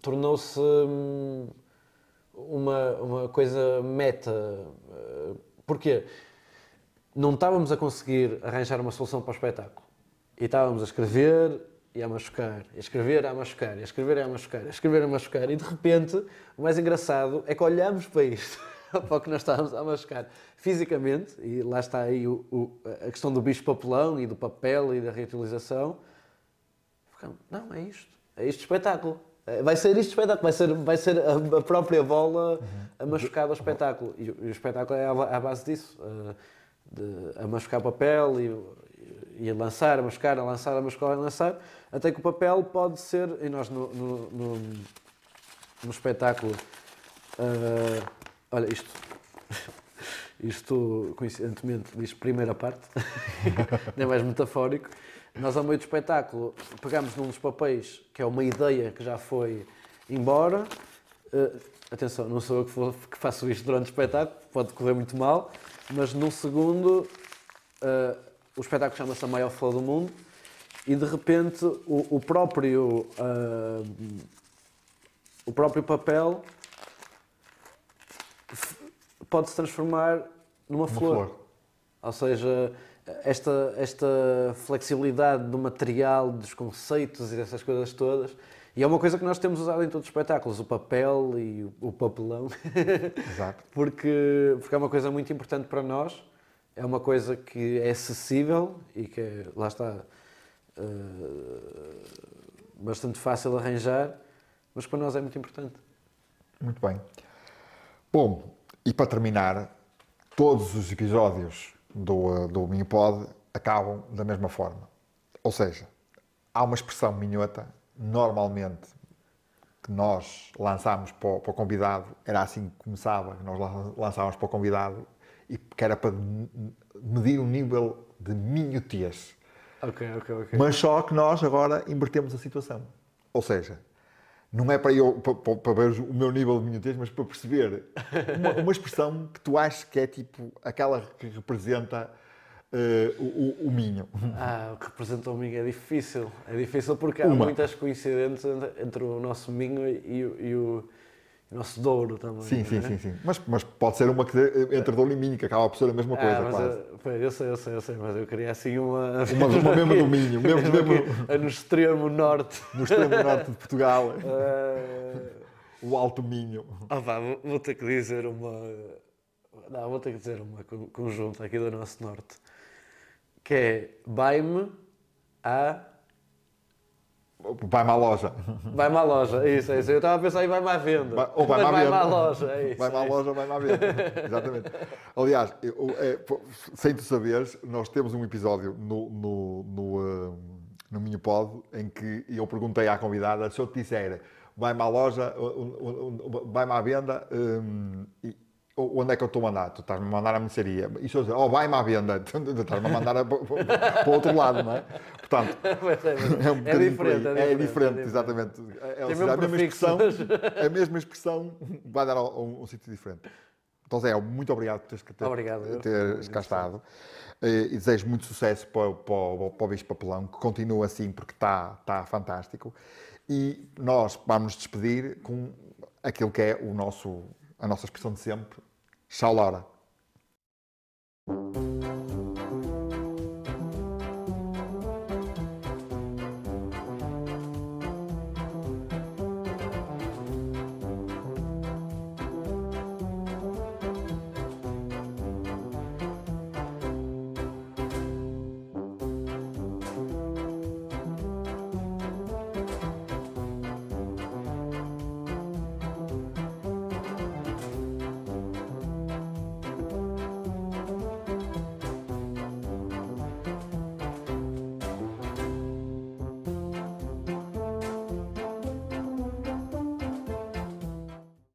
tornou-se hum, uma, uma coisa meta. Porquê? Não estávamos a conseguir arranjar uma solução para o espetáculo. E estávamos a escrever e a machucar, e a escrever, a machucar, e a escrever, a machucar, a escrever, a machucar. E de repente, o mais engraçado é que olhamos para isto (laughs) (laughs) para o que nós estávamos a machucar fisicamente, e lá está aí o, o, a questão do bicho papelão e do papel e da reutilização. Não, é isto. É este espetáculo. É, vai ser este espetáculo, vai ser, vai ser a, própria bola a machucar o espetáculo. E, o espetáculo é à, base disso. De, a machucar papel e, e a lançar, a machucar, a lançar, a machucar, a lançar, até que o papel pode ser, e nós no, no, no, no espetáculo uh, Olha, isto, (laughs) isto coincidentemente diz primeira parte, (laughs) nem mais metafórico. Nós, ao meio do espetáculo, pegamos num dos papéis, que é uma ideia que já foi embora. Uh, atenção, não sou eu que, for, que, faço isto durante o espetáculo, pode correr muito mal, mas num segundo, uh, o espetáculo chama-se A Maior Flor do Mundo e de repente o, o próprio, uh, o próprio papel pode se transformar numa flor. flor. Ou seja, esta, esta flexibilidade do material, dos conceitos e dessas coisas todas. E é uma coisa que nós temos usado em todos os espetáculos, o papel e o, o papelão. Exato. (laughs) porque, porque é uma coisa muito importante para nós, é uma coisa que é acessível e que é, lá está, uh, bastante fácil de arranjar, mas para nós é muito importante. Muito bem. Bom, e para terminar, todos os episódios do, do Minipod acabam da mesma forma. Ou seja, há uma expressão minhota, normalmente, que nós lançámos para o, para o convidado, era assim que começava, nós lançávamos para o convidado, e que era para medir o nível de minhotias. Ok, ok, ok. Mas só que nós agora invertemos a situação. Ou seja, não é para eu para, para ver o meu nível de minutez, mas para perceber uma, uma, expressão que tu achas que é tipo aquela que representa uh, o, o, Minho. Ah, o que representa o Minho é difícil. É difícil porque há uma. muitas coincidências entre, o nosso Minho e, e o nosso Douro também. Sim, sim, é? sim, sim. Mas, mas pode ser uma que entre Douro e Minho, que acaba por ser a mesma coisa, ah, quase. Eu, eu sei, eu sei, eu sei, mas eu queria assim uma. Uma, uma mesma (laughs) do Minho, mesmo, mesmo... no extremo norte. (laughs) No extremo norte de Portugal. Uh... (laughs) O Alto Minho. Ah, vou, ter que dizer uma. Não, vou ter que dizer uma conjunta aqui do nosso norte. Que é Vai-me a Vai-me à loja. Vai-me à loja, isso, é isso. Eu estava a pensar em vai-me à venda. Vai, ou vai-me à, vai à loja, é isso. Vai-me à é loja, vai-me à venda. (laughs) Exatamente. Aliás, eu, é, sem tu saberes, nós temos um episódio no, no, no, uh, no Minho Pod em que eu perguntei à convidada se eu te disser vai-me à loja, vai-me à venda, um, e, onde é que eu estou a mandar? Tu estás-me a mandar à mercearia. E se eu dizer, oh, vai-me à venda, estás-me a mandar (laughs) para o outro lado, não é? Portanto, (laughs) é, (laughs) é, um é, diferente, é, diferente, é, diferente, exatamente. É, seja, a, mesma expressão, a mesma expressão vai dar a um, um sítio diferente. Então, Zé, muito obrigado por teres, ter, obrigado, teres cá estado. E desejo muito sucesso para, para, para o Bicho Papelão, que continua assim, porque está, está fantástico. E nós vamos nos despedir com aquilo que é o nosso, a nossa expressão de sempre. Tchau, Laura.